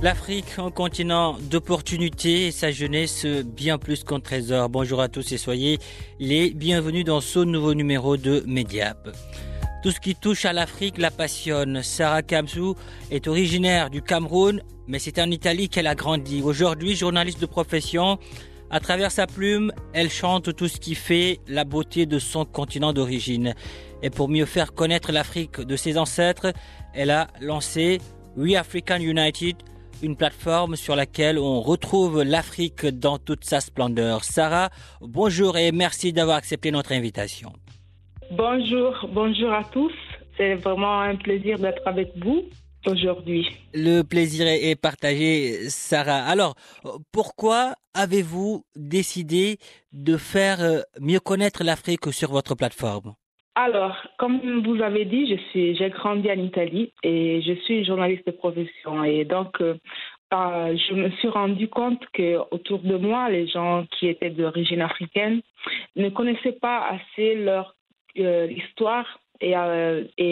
L'Afrique, un continent d'opportunités et sa jeunesse bien plus qu'un trésor. Bonjour à tous et soyez les bienvenus dans ce nouveau numéro de Mediap. Tout ce qui touche à l'Afrique la passionne. Sarah Kamsou est originaire du Cameroun, mais c'est en Italie qu'elle a grandi. Aujourd'hui, journaliste de profession, à travers sa plume, elle chante tout ce qui fait la beauté de son continent d'origine. Et pour mieux faire connaître l'Afrique de ses ancêtres, elle a lancé We African United, une plateforme sur laquelle on retrouve l'Afrique dans toute sa splendeur. Sarah, bonjour et merci d'avoir accepté notre invitation. Bonjour, bonjour à tous. C'est vraiment un plaisir d'être avec vous aujourd'hui. Le plaisir est partagé, Sarah. Alors, pourquoi avez-vous décidé de faire euh, mieux connaître l'Afrique sur votre plateforme? Alors, comme vous avez dit, j'ai grandi en Italie et je suis journaliste de profession. Et donc, euh, euh, je me suis rendu compte que autour de moi, les gens qui étaient d'origine africaine ne connaissaient pas assez leur euh, histoire et,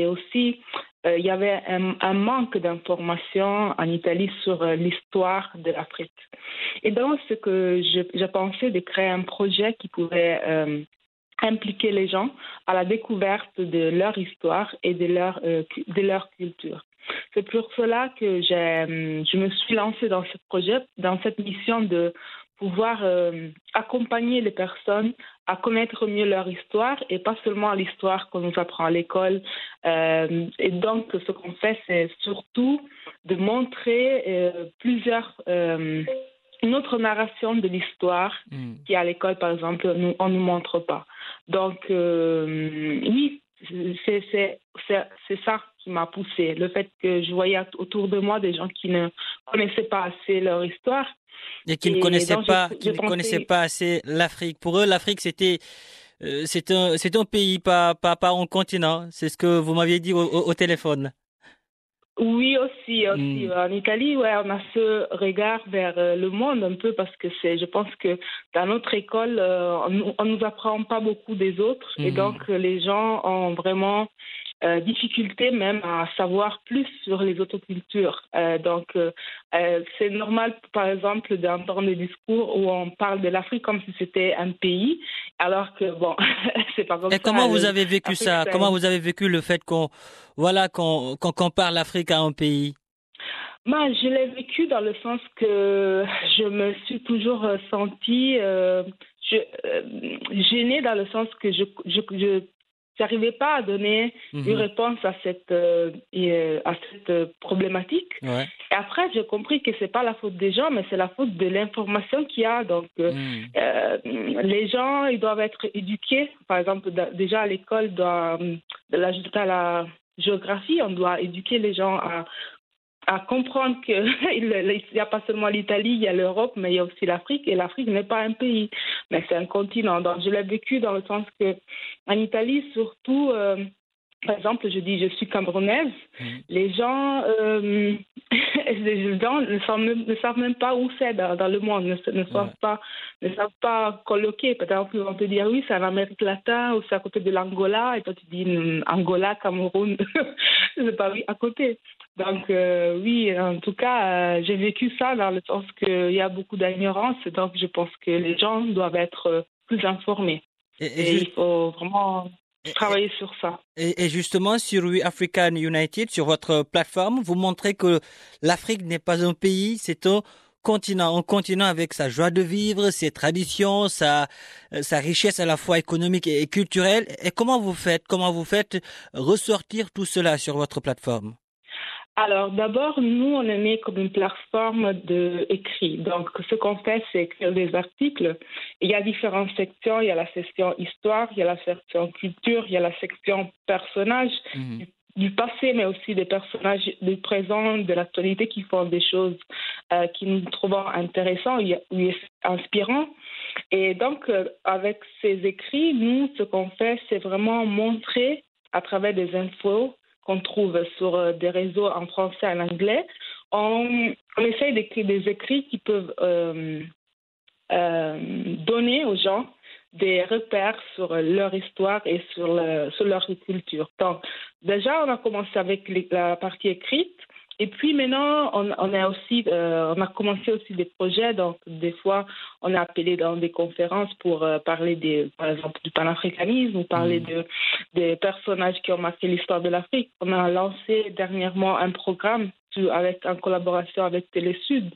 aussi il y avait un, manque d'informations en Italie sur l'histoire de l'Afrique. Et donc, ce que je, je pensais de créer un projet qui pouvait impliquer les gens à la découverte de leur histoire et de leur, euh, de leur culture. C'est pour cela que hum, je me suis lancée dans ce projet, dans cette mission de pouvoir euh, accompagner les personnes à connaître mieux leur histoire et pas seulement l'histoire qu'on nous apprend à l'école. Euh, et donc, ce qu'on fait, c'est surtout de montrer euh, plusieurs, euh, une autre narration de l'histoire qui à l'école, par exemple, nous, on ne nous montre pas. Donc, euh, oui, c'est c'est- c'est- c'est ça qui m'a poussé. Le fait que je voyais autour de moi des gens qui ne connaissaient pas assez leur histoire. Et qui ne connaissaient donc, pas, je qui ne pensais- connaissaient pas assez l'Afrique. Pour eux, l'Afrique c'était euh, c'est un c'est un pays, pas pas pas un continent. C'est ce que vous m'aviez dit au, au- au téléphone. Oui, aussi, aussi. Mm. En Italie, ouais, on a ce regard vers euh, le monde un peu parce que c'est, je pense que dans notre école, euh, on, nous- on nous apprend pas beaucoup des autres et Mhm. donc les gens ont vraiment euh, difficulté même à savoir plus sur les autres cultures. Euh, donc, euh, euh, c'est normal, par exemple, d'entendre des discours où on parle de l'Afrique comme si c'était un pays, alors que bon, c'est pas comme Et ça. comment vous avez vécu ça? Comment vous avez vécu le fait qu'on voilà qu'on qu'on compare l'Afrique à un pays? Bah, je l'ai vécu dans le sens que je me suis toujours sentie euh, je, euh, gênée dans le sens que je je je n'arrivais pas à donner Mhm. une réponse à cette euh, euh, à cette euh, problématique. Ouais. Et après, j'ai compris que c'est pas la faute des gens, mais c'est la faute de l'information qu'il y a. Donc, Mhm. euh, les gens, ils doivent être éduqués. Par exemple, déjà à l'école, de la, à la géographie, on doit éduquer les gens à, à comprendre qu'il n'y a pas seulement l'Italie, il y a l'Europe, mais il y a aussi l'Afrique. Et l'Afrique n'est pas un pays, mais c'est un continent. Donc, je l'ai vécu dans le sens que en Italie, surtout, euh, par exemple, je dis je suis camerounaise, Mhm. les gens, euh, les gens ne savent, même, ne savent même pas où c'est dans, dans le monde, ne, ne savent pas, ne savent pas colloquer. Exemple, on peut dire oui, c'est en Amérique latine ou c'est à côté de l'Angola, et toi tu dis hum, Angola, Cameroun, c'est pas oui à côté. Donc euh, oui, en tout cas, euh, j'ai vécu ça dans le sens qu'il y a beaucoup d'ignorance, donc je pense que les gens doivent être plus informés. Et, et Et ju- il faut vraiment travailler sur ça. et- et justement, sur We African United, sur votre plateforme, vous montrez que l'Afrique n'est pas un pays, c'est un continent, un continent avec sa joie de vivre, ses traditions, sa, sa richesse à la fois économique et culturelle. Et comment vous faites, comment vous faites ressortir tout cela sur votre plateforme? Alors d'abord, nous, on est mis comme une plateforme d'écrit. Donc ce qu'on fait, c'est écrire des articles. Il y a différentes sections. Il y a la section histoire, il y a la section culture, il y a la section personnages mmh. du passé, mais aussi des personnages du présent, de l'actualité qui font des choses euh, qui nous trouvons intéressantes ou inspirantes. Et donc, euh, avec ces écrits, nous, ce qu'on fait, c'est vraiment montrer à travers des infos qu'on trouve sur euh, des réseaux en français et en anglais, on, essaye d'écrire des écrits qui peuvent euh, euh, donner aux gens des repères sur leur histoire et sur leur culture. Donc, déjà, on a commencé avec la partie écrite. Et puis maintenant, on, on a aussi, euh, on a commencé aussi des projets. Donc, des fois, on est appelé dans des conférences pour euh, parler des, par exemple, du panafricanisme ou parler mmh. de des personnages qui ont marqué l'histoire de l'Afrique. On a lancé dernièrement un programme avec en collaboration avec Télésud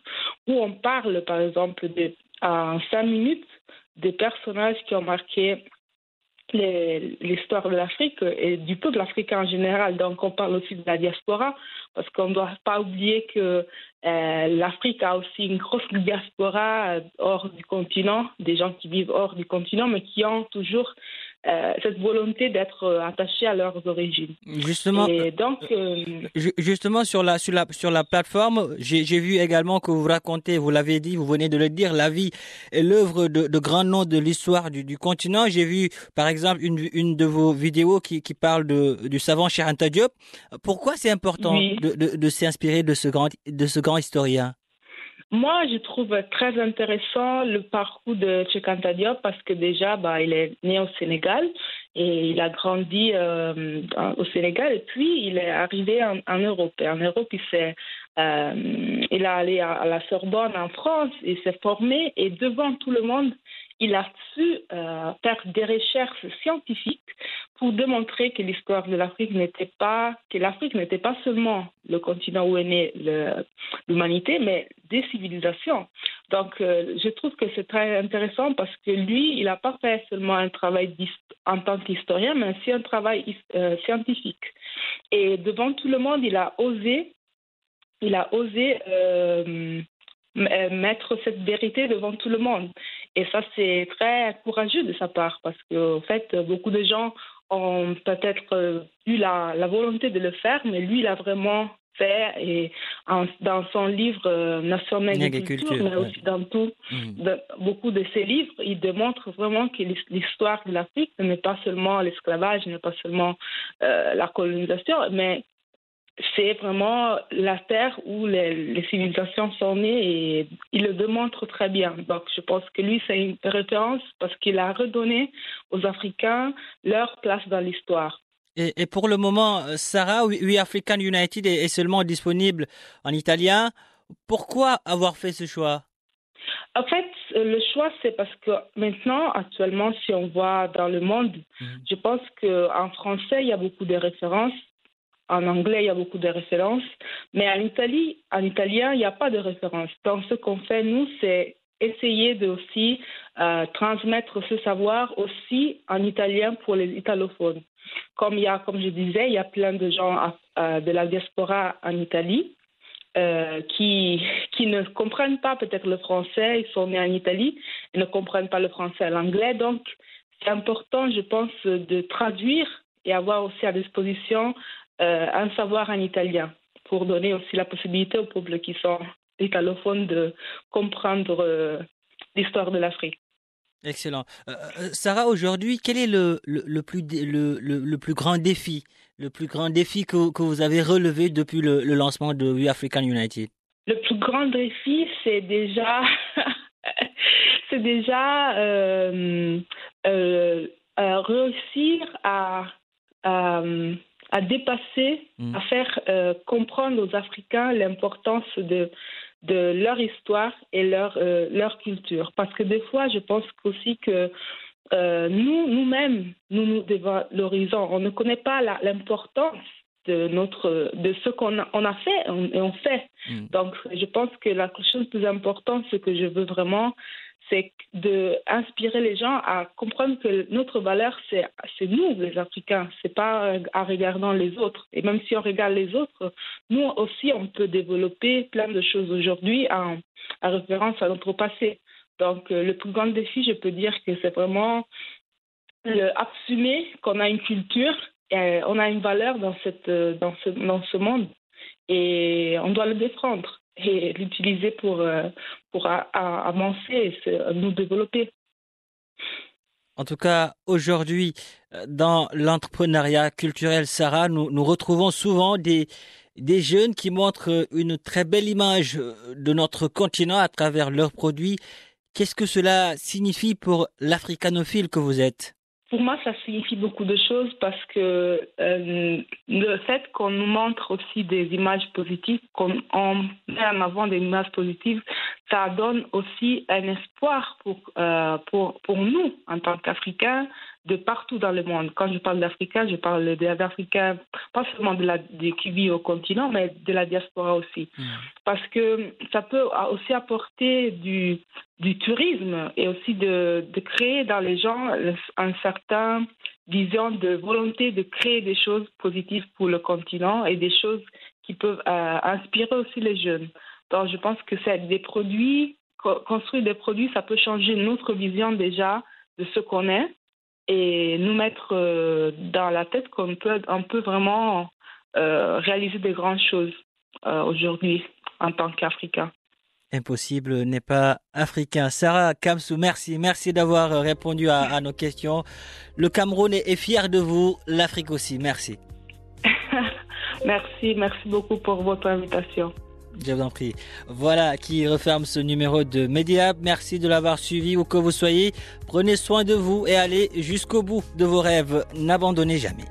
où on parle, par exemple, de, en cinq minutes des personnages qui ont marqué l'histoire de l'Afrique et du peuple africain en général. Donc, on parle aussi de la diaspora, parce qu'on ne doit pas oublier que euh, l'Afrique a aussi une grosse diaspora euh, hors du continent, des gens qui vivent hors du continent, mais qui ont toujours euh, cette volonté d'être euh, attachés à leurs origines. Justement, Et donc, euh, justement sur la sur la sur la plateforme, j'ai vu également que vous racontez, vous l'avez dit, vous venez de le dire, la vie et l'œuvre de, de grands noms de l'histoire du, du, continent. J'ai vu, par exemple, une, une de vos vidéos qui, qui parle de, du savant Anta Diop. Pourquoi c'est important de, de, de s'inspirer de ce grand de ce grand historien? Moi, je trouve très intéressant le parcours de Chekanta Diop parce que déjà, bah, il est né au Sénégal et il a grandi euh, au Sénégal et puis il est arrivé en, Europe. En Europe, il s'est euh, il est allé à, à, la Sorbonne en France, il s'est formé et devant tout le monde, il a su euh, faire des recherches scientifiques pour démontrer que l'histoire de l'Afrique n'était pas que l'Afrique n'était pas seulement le continent où est née l'humanité, mais des civilisations. Donc, euh, je trouve que c'est très intéressant parce que lui, il n'a pas fait seulement un travail en tant qu'historien, mais aussi un travail euh, scientifique. Et devant tout le monde, il a osé, il a osé euh, mettre cette vérité devant tout le monde. Et ça, c'est très courageux de sa part parce qu'en fait, beaucoup de gens ont peut-être euh, eu la, la, volonté de le faire, mais lui, il a vraiment fait. Et en, dans son livre euh, Nation d'agriculture, mais aussi dans tout, mmh. de, beaucoup de ses livres, il démontre vraiment que l'histoire de l'Afrique n'est pas seulement l'esclavage, n'est pas seulement euh, la colonisation, mais c'est vraiment la terre où les, les, civilisations sont nées et il le démontre très bien. Donc je pense que lui, c'est une référence parce qu'il a redonné aux Africains leur place dans l'histoire. Et, et, pour le moment, Sarah, We African United est, est seulement disponible en italien. Pourquoi avoir fait ce choix? En fait, le choix, c'est parce que maintenant, actuellement, si on voit dans le monde, mmh. je pense qu'en français, il y a beaucoup de références en anglais, il y a beaucoup de références, mais en Italie, en italien, il n'y a pas de références. Donc, ce qu'on fait, nous, c'est essayer de aussi euh, transmettre ce savoir aussi en italien pour les italophones. Comme il y a, comme je disais, il y a plein de gens euh, de la diaspora en Italie euh, qui, qui ne comprennent pas peut-être le français, ils sont nés en Italie, ils ne comprennent pas le français et l'anglais. Donc, c'est important, je pense, de traduire et avoir aussi à disposition un savoir en italien pour donner aussi la possibilité aux peuples qui sont italophones de comprendre euh, l'histoire de l'Afrique. Excellent. Euh, euh Sarah, aujourd'hui, quel est le, le, le plus, le, le, plus grand défi, le plus grand défi que, que vous avez relevé depuis le, lancement de We African United? Le plus grand défi, c'est déjà, c'est déjà euh, réussir à, à à dépasser, mmh. à faire euh, comprendre aux Africains l'importance de, de leur histoire et leur, euh, leur culture. Parce que des fois, je pense aussi que euh, nous, nous-mêmes, nous nous devant l'horizon, on ne connaît pas l'importance de notre de ce qu'on a, on a fait et on fait. Mm. Donc, je pense que la chose plus importante, ce que je veux vraiment, c'est de inspirer les gens à comprendre que notre valeur, c'est nous, les Africains. C'est pas en regardant les autres. Et même si on regarde les autres, nous aussi, on peut développer plein de choses aujourd'hui en, en référence à notre passé. Donc, euh, le plus grand défi, je peux dire que c'est vraiment le assumer qu'on a une culture, et on a une valeur dans, cette, euh, dans, ce, dans ce monde et on doit le défendre et l'utiliser pour, euh, pour avancer et nous développer. En tout cas, aujourd'hui, euh, dans l'entrepreneuriat culturel, Sarah, nous, retrouvons souvent des, des jeunes qui montrent une très belle image euh, de notre continent à travers leurs produits. Qu'est-ce que cela signifie pour l'africanophile que vous êtes? Pour moi, ça signifie beaucoup de choses parce que euh, le fait qu'on nous montre aussi des images positives, qu'on on met en avant des images positives, ça donne aussi un espoir pour, euh, pour, pour nous en tant qu'Africains de partout dans le monde. Quand je parle d'Africains, je parle d'Africains, pas seulement de la, de qui vit au continent, mais de la diaspora aussi. Parce que ça peut aussi apporter du, du tourisme et aussi de, de créer dans les gens un certain vision de volonté de créer des choses positives pour le continent et des choses qui peuvent euh, inspirer aussi les jeunes. Donc je pense que c'est des produits, co- construire des produits, ça peut changer notre vision déjà de ce qu'on est et nous mettre euh, dans la tête qu'on peut, on peut vraiment euh, réaliser des grandes choses euh, aujourd'hui en tant qu'Africain. Impossible n'est pas africain. Sarah Kamsou, merci. Merci d'avoir répondu à, à nos questions. Le Cameroun est, est fier de vous, l'Afrique aussi. Merci. merci, merci beaucoup pour votre invitation. Je vous en prie. Voilà qui referme ce numéro de Mediap. Merci de l'avoir suivi où que vous soyez. Prenez soin de vous et allez jusqu'au bout de vos rêves. N'abandonnez jamais.